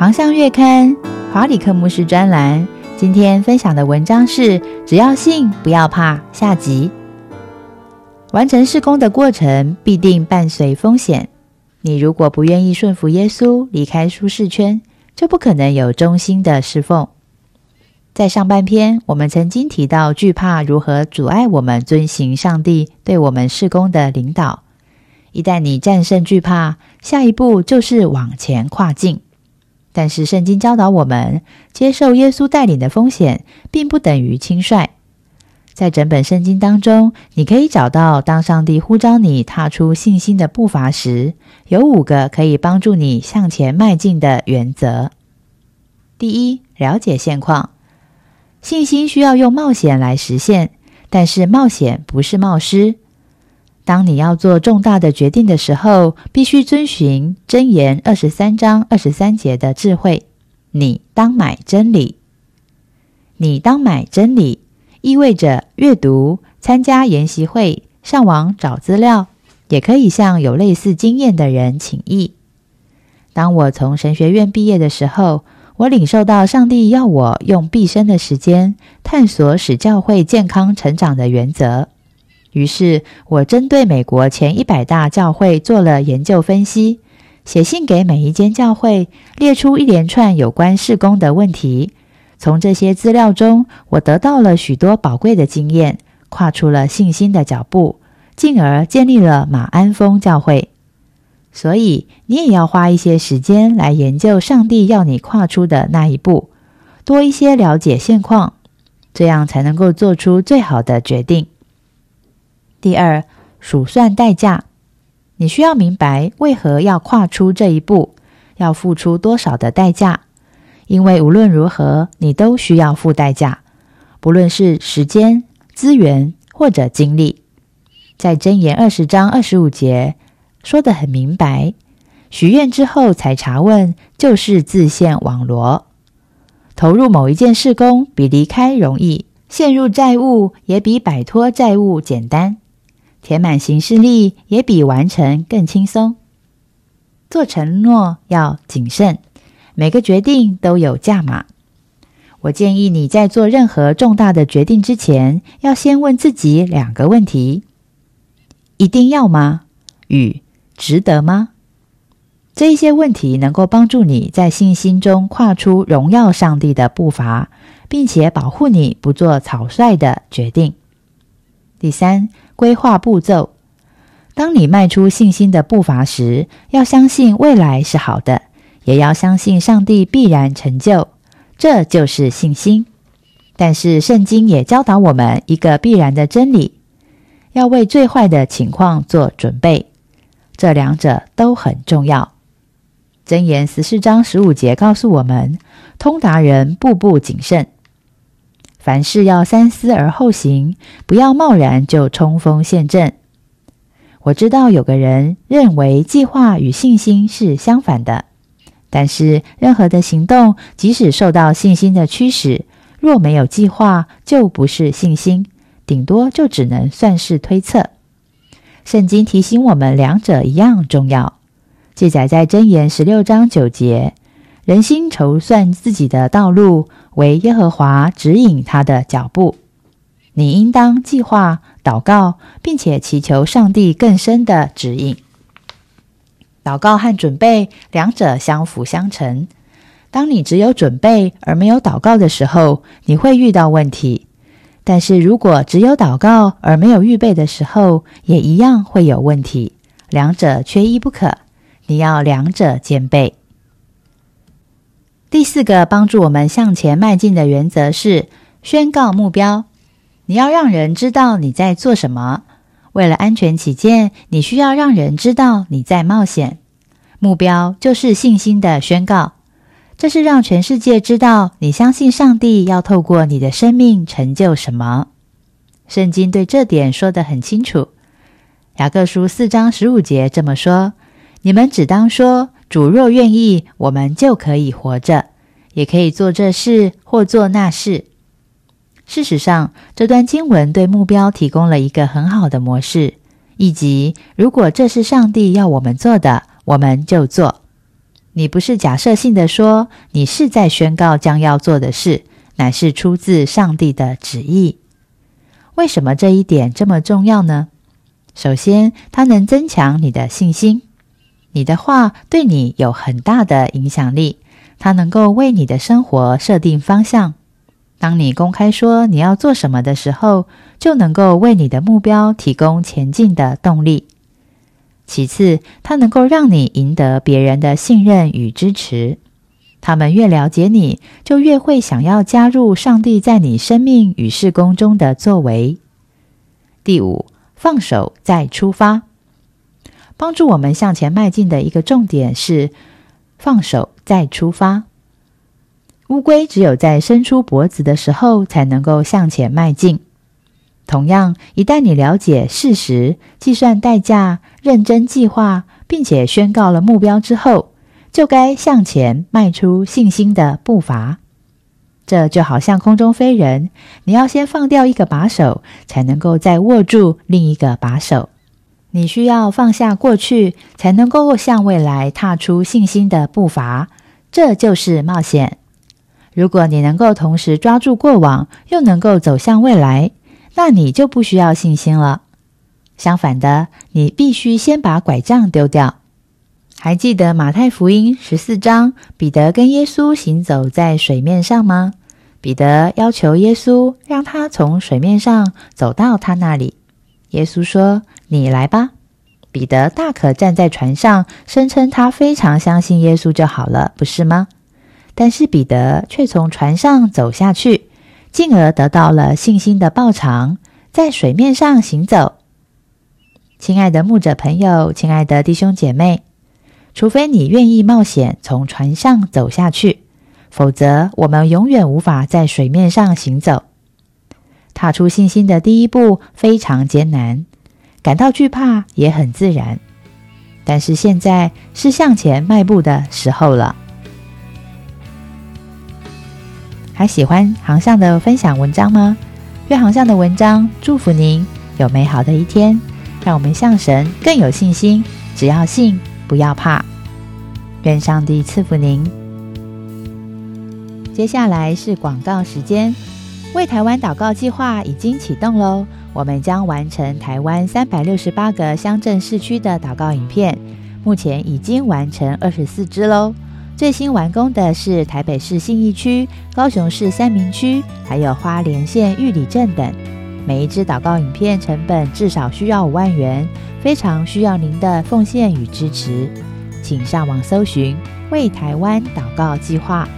航向月刊华里克牧师专栏，今天分享的文章是：只要信，不要怕。下集完成施工的过程必定伴随风险。你如果不愿意顺服耶稣，离开舒适圈，就不可能有忠心的侍奉。在上半篇，我们曾经提到惧怕如何阻碍我们遵行上帝对我们施工的领导。一旦你战胜惧怕，下一步就是往前跨进。但是圣经教导我们，接受耶稣带领的风险，并不等于轻率。在整本圣经当中，你可以找到，当上帝呼召你踏出信心的步伐时，有五个可以帮助你向前迈进的原则。第一，了解现况。信心需要用冒险来实现，但是冒险不是冒失。当你要做重大的决定的时候，必须遵循箴言二十三章二十三节的智慧。你当买真理，你当买真理，意味着阅读、参加研习会、上网找资料，也可以向有类似经验的人请益。当我从神学院毕业的时候，我领受到上帝要我用毕生的时间探索使教会健康成长的原则。于是我针对美国前一百大教会做了研究分析，写信给每一间教会，列出一连串有关事工的问题。从这些资料中，我得到了许多宝贵的经验，跨出了信心的脚步，进而建立了马鞍峰教会。所以，你也要花一些时间来研究上帝要你跨出的那一步，多一些了解现况，这样才能够做出最好的决定。第二，数算代价。你需要明白为何要跨出这一步，要付出多少的代价。因为无论如何，你都需要付代价，不论是时间、资源或者精力。在箴言二十章二十五节说得很明白：许愿之后才查问，就是自陷网罗。投入某一件事工，比离开容易；陷入债务，也比摆脱债务简单。填满行事历也比完成更轻松。做承诺要谨慎，每个决定都有价码。我建议你在做任何重大的决定之前，要先问自己两个问题：一定要吗？与值得吗？这一些问题能够帮助你在信心中跨出荣耀上帝的步伐，并且保护你不做草率的决定。第三。规划步骤。当你迈出信心的步伐时，要相信未来是好的，也要相信上帝必然成就。这就是信心。但是圣经也教导我们一个必然的真理：要为最坏的情况做准备。这两者都很重要。箴言十四章十五节告诉我们：通达人步步谨慎。凡事要三思而后行，不要贸然就冲锋陷阵。我知道有个人认为计划与信心是相反的，但是任何的行动，即使受到信心的驱使，若没有计划，就不是信心，顶多就只能算是推测。圣经提醒我们，两者一样重要。记载在箴言十六章九节。人心筹算自己的道路，为耶和华指引他的脚步。你应当计划、祷告，并且祈求上帝更深的指引。祷告和准备两者相辅相成。当你只有准备而没有祷告的时候，你会遇到问题；但是如果只有祷告而没有预备的时候，也一样会有问题。两者缺一不可，你要两者兼备。第四个帮助我们向前迈进的原则是宣告目标。你要让人知道你在做什么。为了安全起见，你需要让人知道你在冒险。目标就是信心的宣告。这是让全世界知道你相信上帝要透过你的生命成就什么。圣经对这点说得很清楚。雅各书四章十五节这么说：“你们只当说，主若愿意，我们就可以活着，也可以做这事或做那事。”事实上，这段经文对目标提供了一个很好的模式，以及如果这是上帝要我们做的，我们就做。你不是假设性的说，你是在宣告将要做的事，乃是出自上帝的旨意。为什么这一点这么重要呢？首先，它能增强你的信心。你的话对你有很大的影响力，它能够为你的生活设定方向。当你公开说你要做什么的时候，就能够为你的目标提供前进的动力。其次，它能够让你赢得别人的信任与支持。他们越了解你，就越会想要加入上帝在你生命与事工中的作为。第五，放手再出发。帮助我们向前迈进的一个重点是放手再出发。乌龟只有在伸出脖子的时候，才能够向前迈进。同样，一旦你了解事实、计算代价、认真计划，并且宣告了目标之后，就该向前迈出信心的步伐。这就好像空中飞人，你要先放掉一个把手，才能够再握住另一个把手。你需要放下过去，才能够向未来踏出信心的步伐。这就是冒险。如果你能够同时抓住过往，又能够走向未来。那你就不需要信心了。相反的，你必须先把拐杖丢掉。还记得马太福音十四章，彼得跟耶稣行走在水面上吗？彼得要求耶稣让他从水面上走到他那里。耶稣说：“你来吧。”彼得大可站在船上，声称他非常相信耶稣就好了，不是吗？但是彼得却从船上走下去。进而得到了信心的报偿，在水面上行走。亲爱的牧者朋友，亲爱的弟兄姐妹，除非你愿意冒险从船上走下去，否则我们永远无法在水面上行走。踏出信心的第一步非常艰难，感到惧怕也很自然。但是现在是向前迈步的时候了。还喜欢航向的分享文章吗？愿航向的文章祝福您有美好的一天，让我们向神更有信心。只要信，不要怕。愿上帝赐福您。接下来是广告时间。为台湾祷告计划已经启动喽，我们将完成台湾三百六十八个乡镇市区的祷告影片，目前已经完成二十四支喽。最新完工的是台北市信义区、高雄市三明区，还有花莲县玉里镇等。每一支祷告影片成本至少需要五万元，非常需要您的奉献与支持。请上网搜寻“为台湾祷告计划”。